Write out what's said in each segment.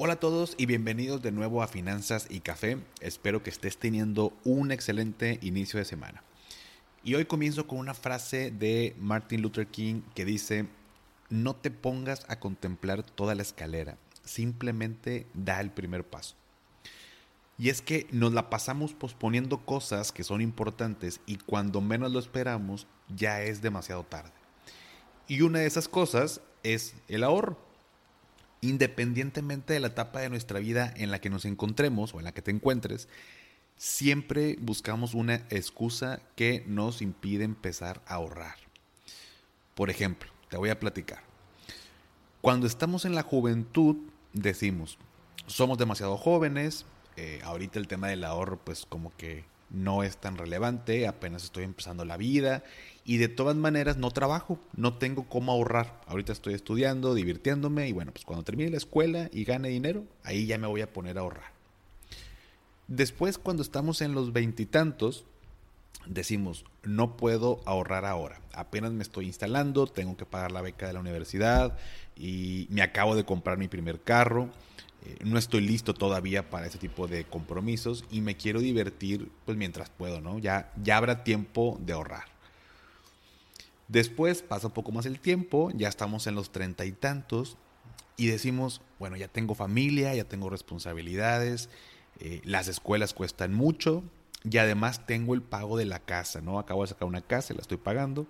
Hola a todos y bienvenidos de nuevo a Finanzas y Café. Espero que estés teniendo un excelente inicio de semana. Y hoy comienzo con una frase de Martin Luther King que dice, no te pongas a contemplar toda la escalera, simplemente da el primer paso. Y es que nos la pasamos posponiendo cosas que son importantes y cuando menos lo esperamos ya es demasiado tarde. Y una de esas cosas es el ahorro independientemente de la etapa de nuestra vida en la que nos encontremos o en la que te encuentres, siempre buscamos una excusa que nos impide empezar a ahorrar. Por ejemplo, te voy a platicar. Cuando estamos en la juventud, decimos, somos demasiado jóvenes, eh, ahorita el tema del ahorro pues como que no es tan relevante, apenas estoy empezando la vida y de todas maneras no trabajo, no tengo cómo ahorrar. Ahorita estoy estudiando, divirtiéndome y bueno, pues cuando termine la escuela y gane dinero, ahí ya me voy a poner a ahorrar. Después cuando estamos en los veintitantos, decimos, no puedo ahorrar ahora. Apenas me estoy instalando, tengo que pagar la beca de la universidad y me acabo de comprar mi primer carro. Eh, no estoy listo todavía para ese tipo de compromisos y me quiero divertir pues mientras puedo, ¿no? Ya, ya habrá tiempo de ahorrar. Después pasa un poco más el tiempo, ya estamos en los treinta y tantos y decimos, bueno, ya tengo familia, ya tengo responsabilidades, eh, las escuelas cuestan mucho y además tengo el pago de la casa, ¿no? Acabo de sacar una casa, la estoy pagando.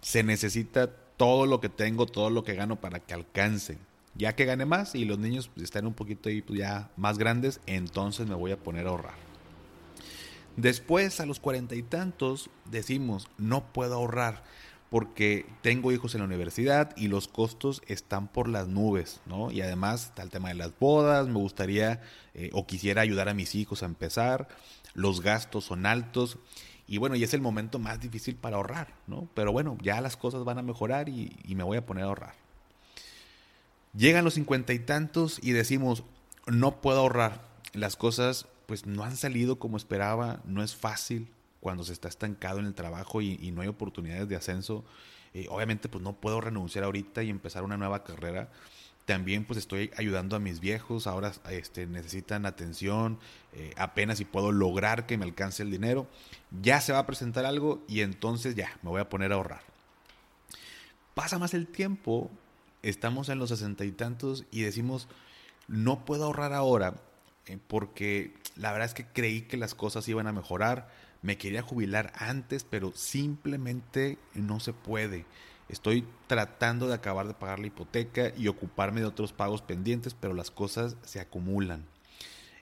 Se necesita todo lo que tengo, todo lo que gano para que alcance. Ya que gane más y los niños pues, están un poquito ahí pues, ya más grandes, entonces me voy a poner a ahorrar. Después, a los cuarenta y tantos, decimos, no puedo ahorrar porque tengo hijos en la universidad y los costos están por las nubes, ¿no? Y además está el tema de las bodas, me gustaría eh, o quisiera ayudar a mis hijos a empezar, los gastos son altos y bueno, y es el momento más difícil para ahorrar, ¿no? Pero bueno, ya las cosas van a mejorar y, y me voy a poner a ahorrar. Llegan los cincuenta y tantos y decimos, no puedo ahorrar, las cosas pues no han salido como esperaba, no es fácil, cuando se está estancado en el trabajo y, no hay oportunidades de ascenso, eh, obviamente pues no puedo renunciar ahorita y empezar una nueva carrera. También pues estoy ayudando a mis viejos, ahora este, necesitan atención, eh, apenas si puedo lograr que me alcance el dinero. Ya se va a presentar algo y entonces ya, me voy a poner a ahorrar. Pasa más el tiempo, estamos en los sesenta y tantos y decimos, no puedo ahorrar ahora eh, porque la verdad es que creí que las cosas iban a mejorar me quería jubilar antes, pero simplemente no se puede. Estoy tratando de acabar de pagar la hipoteca y ocuparme de otros pagos pendientes, pero las cosas se acumulan.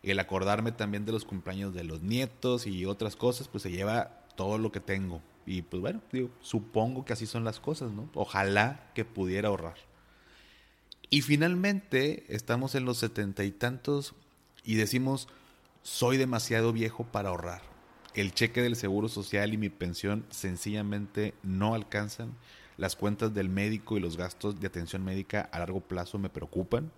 El acordarme también de los cumpleaños de los nietos y otras cosas, pues se lleva todo lo que tengo. Y pues bueno, digo, supongo que así son las cosas, ¿no? Ojalá que pudiera ahorrar. Y finalmente estamos en los setenta y tantos y decimos, soy demasiado viejo para ahorrar el cheque del seguro social y mi pensión sencillamente no alcanzan. Las cuentas del médico y los gastos de atención médica a largo plazo me preocupan.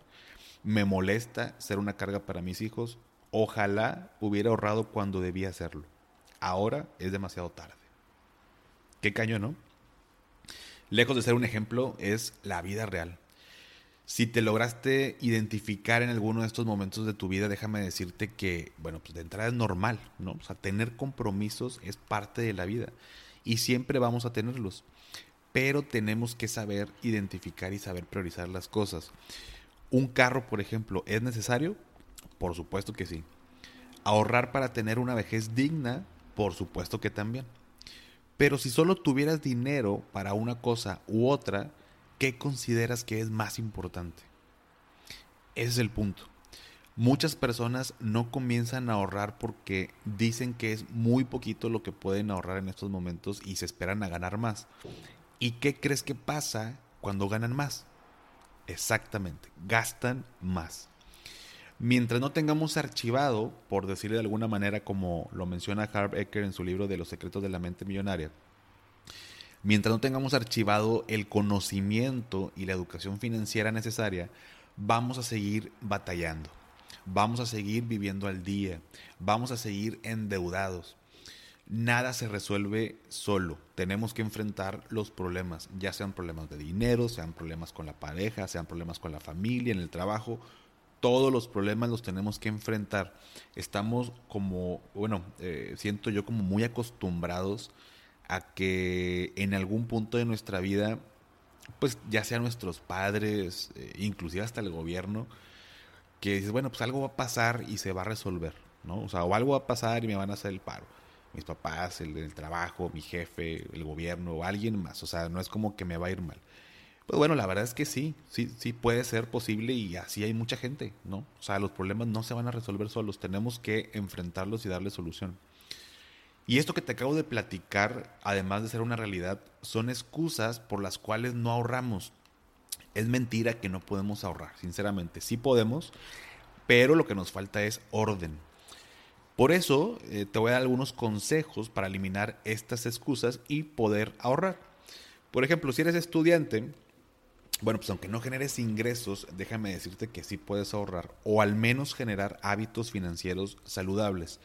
Me molesta ser una carga para mis hijos. Ojalá hubiera ahorrado cuando debía hacerlo. Ahora es demasiado tarde. Qué caño, ¿no? Lejos de ser un ejemplo, es la vida real. Si te lograste identificar en alguno de estos momentos de tu vida, déjame decirte que, bueno, pues de entrada es normal, ¿no? O sea, tener compromisos es parte de la vida y siempre vamos a tenerlos. Pero tenemos que saber identificar y saber priorizar las cosas. ¿Un carro, por ejemplo, es necesario? Por supuesto que sí. ¿Ahorrar para tener una vejez digna? Por supuesto que también. Pero si solo tuvieras dinero para una cosa u otra, ¿qué consideras que es más importante? Ese es el punto. Muchas personas no comienzan a ahorrar porque dicen que es muy poquito lo que pueden ahorrar en estos momentos y se esperan a ganar más. ¿Y qué crees que pasa cuando ganan más? Exactamente, gastan más. Mientras no tengamos archivado, por decirlo de alguna manera, como lo menciona Harv Ecker en su libro de los secretos de la mente millonaria, mientras no tengamos archivado el conocimiento y la educación financiera necesaria, vamos a seguir batallando, vamos a seguir viviendo al día, vamos a seguir endeudados. Nada se resuelve solo. Tenemos que enfrentar los problemas, ya sean problemas de dinero, sean problemas con la pareja, sean problemas con la familia, en el trabajo. Todos los problemas los tenemos que enfrentar. Estamos como, bueno, eh, siento yo como muy acostumbrados a que en algún punto de nuestra vida, pues ya sean nuestros padres, eh, inclusive hasta el gobierno, que dices, bueno, pues algo va a pasar y se va a resolver, ¿no? O sea, o algo va a pasar y me van a hacer el paro mis papás, el trabajo, mi jefe, el gobierno o alguien más. O sea, no es como que me va a ir mal. Pues bueno, la verdad es que sí, sí, sí puede ser posible y así hay mucha gente, ¿no? O sea, los problemas no se van a resolver solos, tenemos que enfrentarlos y darle solución. Y esto que te acabo de platicar, además de ser una realidad, son excusas por las cuales no ahorramos. Es mentira que no podemos ahorrar, sinceramente. Sí podemos, pero lo que nos falta es orden. Por eso eh, te voy a dar algunos consejos para eliminar estas excusas y poder ahorrar. Por ejemplo, si eres estudiante, bueno, pues aunque no generes ingresos, déjame decirte que sí puedes ahorrar o al menos generar hábitos financieros saludables.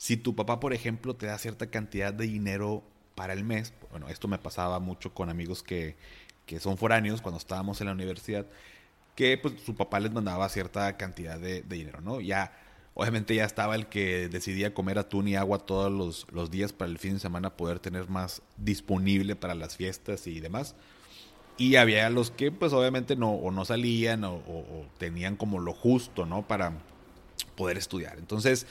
Si tu papá, por ejemplo, te da cierta cantidad de dinero para el mes, bueno, esto me pasaba mucho con amigos que, son foráneos cuando estábamos en la universidad, que pues su papá les mandaba cierta cantidad de, dinero, ¿no? Ya Obviamente ya estaba el que decidía comer atún y agua todos los, días para el fin de semana poder tener más disponible para las fiestas y demás. Y había los que pues obviamente no, o no salían o, tenían como lo justo, ¿no? Para poder estudiar. Entonces,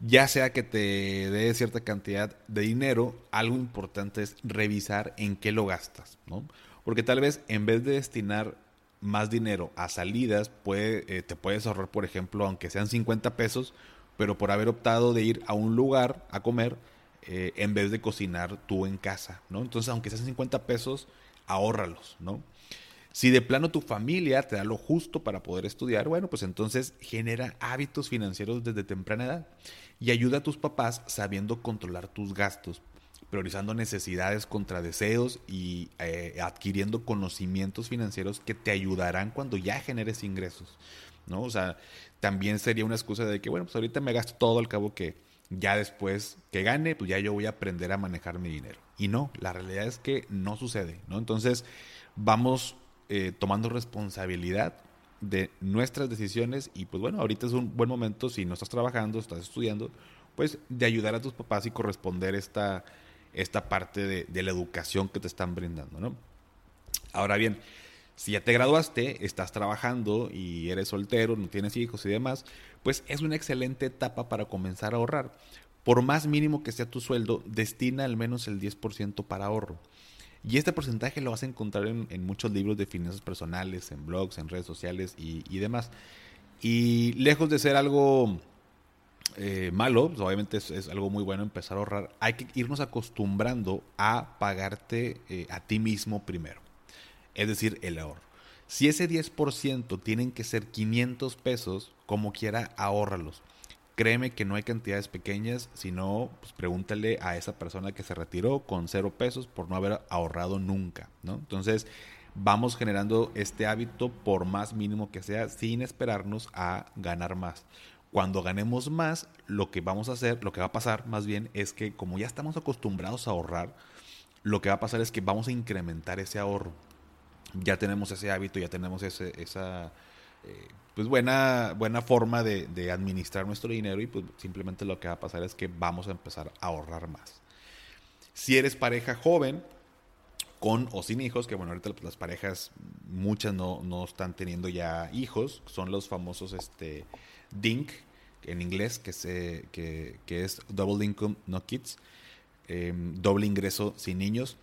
ya sea que te dé cierta cantidad de dinero, algo importante es revisar en qué lo gastas, ¿no? Porque tal vez en vez de destinar más dinero a salidas, puede, eh, te puedes ahorrar, por ejemplo, aunque sean 50 pesos, pero por haber optado de ir a un lugar a comer eh, en vez de cocinar tú en casa, ¿no? Entonces, aunque sean 50 pesos, ahórralos, ¿no? Si de plano tu familia te da lo justo para poder estudiar, bueno, pues entonces genera hábitos financieros desde temprana edad y ayuda a tus papás sabiendo controlar tus gastos priorizando necesidades contra deseos y eh, adquiriendo conocimientos financieros que te ayudarán cuando ya generes ingresos, ¿no? O sea, también sería una excusa de que, bueno, pues ahorita me gasto todo al cabo que ya después que gane, pues ya yo voy a aprender a manejar mi dinero. Y no, la realidad es que no sucede, ¿no? Entonces, vamos eh, tomando responsabilidad de nuestras decisiones y pues bueno, ahorita es un buen momento si no estás trabajando, estás estudiando, pues de ayudar a tus papás y corresponder esta esta parte de, la educación que te están brindando, ¿no? Ahora bien, si ya te graduaste, estás trabajando y eres soltero, no tienes hijos y demás, pues es una excelente etapa para comenzar a ahorrar. Por más mínimo que sea tu sueldo, destina al menos el 10% para ahorro. Y este porcentaje lo vas a encontrar en, muchos libros de finanzas personales, en blogs, en redes sociales y, demás. Y lejos de ser algo eh, malo, pues, obviamente es, algo muy bueno empezar a ahorrar, hay que irnos acostumbrando a pagarte eh, a ti mismo primero. Es decir, el ahorro. Si ese 10% tienen que ser 500 pesos, como quiera, ahórralos. Créeme que no hay cantidades pequeñas, sino pues, pregúntale a esa persona que se retiró con cero pesos por no haber ahorrado nunca, ¿no? Entonces, vamos generando este hábito por más mínimo que sea, sin esperarnos a ganar más. Cuando ganemos más, lo que vamos a hacer, lo que va a pasar más bien es que como ya estamos acostumbrados a ahorrar, lo que va a pasar es que vamos a incrementar ese ahorro. Ya tenemos ese hábito, ya tenemos ese, esa eh, pues buena, buena forma de, administrar nuestro dinero y pues simplemente lo que va a pasar es que vamos a empezar a ahorrar más. Si eres pareja joven, con o sin hijos, que bueno, ahorita las parejas, muchas no, no están teniendo ya hijos, son los famosos este, DINK, en inglés, que, se, que, es Double Income No Kids, em, doble ingreso sin niños.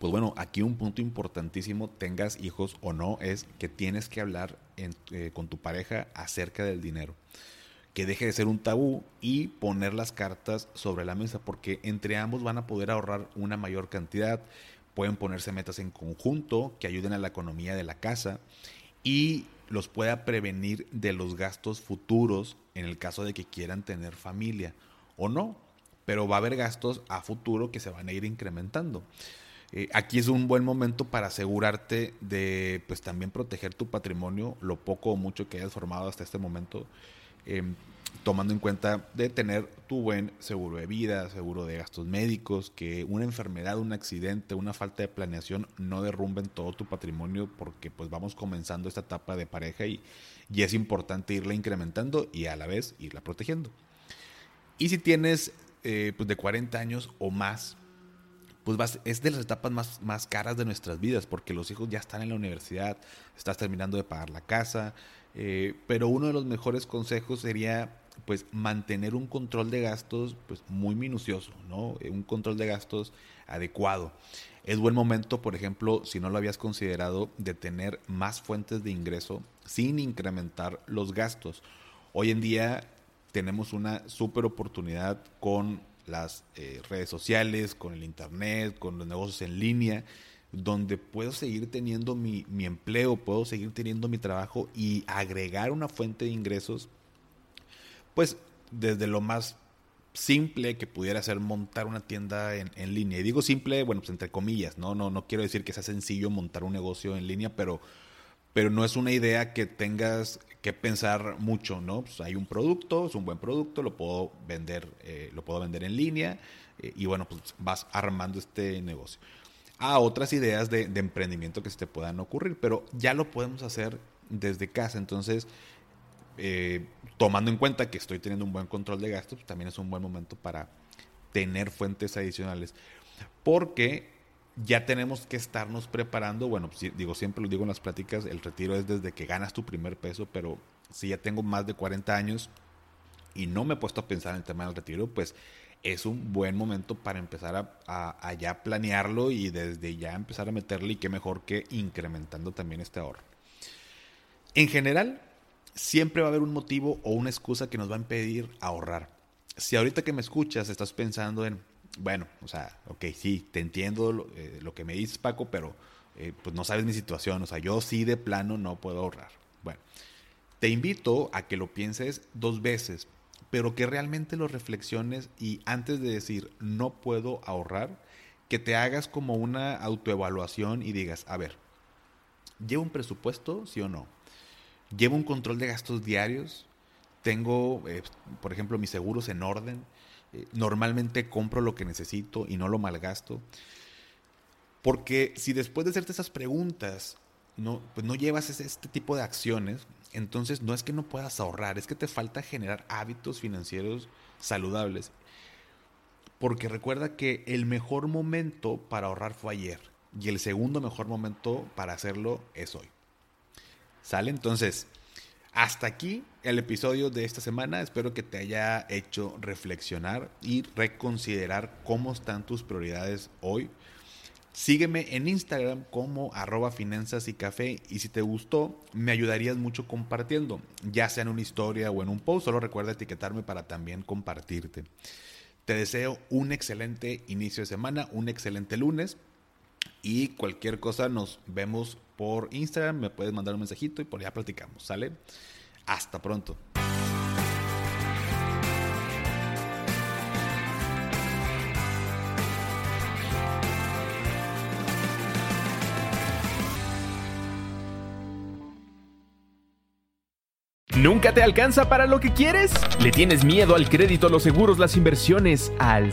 Pues bueno, aquí un punto importantísimo, tengas hijos o no, es que tienes que hablar eh, con tu pareja acerca del dinero. Que deje de ser un tabú y poner las cartas sobre la mesa, porque entre ambos van a poder ahorrar una mayor cantidad, pueden ponerse metas en conjunto que ayuden a la economía de la casa y los pueda prevenir de los gastos futuros en el caso de que quieran tener familia o no. Pero va a haber gastos a futuro que se van a ir incrementando. Eh, aquí es un buen momento para asegurarte de pues también proteger tu patrimonio, lo poco o mucho que hayas formado hasta este momento, em, tomando en cuenta de tener tu buen seguro de vida, seguro de gastos médicos, que una enfermedad, un accidente, una falta de planeación no derrumben todo tu patrimonio porque pues vamos comenzando esta etapa de pareja y, y es importante irla incrementando y a la vez irla protegiendo. Y si tienes eh, pues de 40 años o más, pues es de las etapas más, más caras de nuestras vidas, porque los hijos ya están en la universidad, estás terminando de pagar la casa, eh, pero uno de los mejores consejos sería pues mantener un control de gastos pues muy minucioso, ¿no? Eh, un control de gastos adecuado. Es buen momento, por ejemplo, si no lo habías considerado, de tener más fuentes de ingreso sin incrementar los gastos. Hoy en día tenemos una super oportunidad con las eh, redes sociales, con el internet, con los negocios en línea, donde puedo seguir teniendo mi, mi, empleo, puedo seguir teniendo mi trabajo y agregar una fuente de ingresos, pues desde lo más simple que pudiera ser montar una tienda en, en línea. Y digo simple, bueno, pues entre comillas, ¿no? No, no quiero decir que sea sencillo montar un negocio en línea, pero, pero no es una idea que tengas que pensar mucho, ¿no? Pues hay un producto, es un buen producto, lo puedo vender, eh, lo puedo vender en línea eh, y bueno, pues vas armando este negocio. A otras ideas de, emprendimiento que se te puedan ocurrir, pero ya lo podemos hacer desde casa. Entonces, eh, tomando en cuenta que estoy teniendo un buen control de gastos, pues, también es un buen momento para tener fuentes adicionales. Porque ya tenemos que estarnos preparando. Bueno, digo, siempre lo digo en las pláticas, el retiro es desde que ganas tu primer peso, pero si ya tengo más de 40 años y no me he puesto a pensar en el tema del retiro, pues es un buen momento para empezar a, ya planearlo y desde ya empezar a meterle y qué mejor que incrementando también este ahorro. En general, siempre va a haber un motivo o una excusa que nos va a impedir ahorrar. Si ahorita que me escuchas estás pensando en, bueno, o sea, ok, sí, te entiendo lo, eh, que me dices, Paco, pero eh, pues no sabes mi situación. O sea, yo sí de plano no puedo ahorrar. Bueno, te invito a que lo pienses dos veces, pero que realmente lo reflexiones y antes de decir no puedo ahorrar, que te hagas como una autoevaluación y digas, a ver, ¿llevo un presupuesto, sí o no? ¿Llevo un control de gastos diarios? ¿Tengo, eh, por ejemplo, mis seguros en orden? Eh, normalmente compro lo que necesito y no lo malgasto. Porque si después de hacerte esas preguntas no, pues no llevas este tipo de acciones, entonces no es que no puedas ahorrar, es que te falta generar hábitos financieros saludables. Porque recuerda que el mejor momento para ahorrar fue ayer y el segundo mejor momento para hacerlo es hoy. ¿Sale? Entonces, hasta aquí el episodio de esta semana. Espero que te haya hecho reflexionar y reconsiderar cómo están tus prioridades hoy. Sígueme en Instagram como arroba finanzas y café y si te gustó me ayudarías mucho compartiendo, ya sea en una historia o en un post, solo recuerda etiquetarme para también compartirte. Te deseo un excelente inicio de semana, un excelente lunes y cualquier cosa nos vemos por Instagram, me puedes mandar un mensajito y por allá platicamos, ¿sale? Hasta pronto. ¿Nunca te alcanza para lo que quieres? ¿Le tienes miedo al crédito, los seguros, las inversiones, al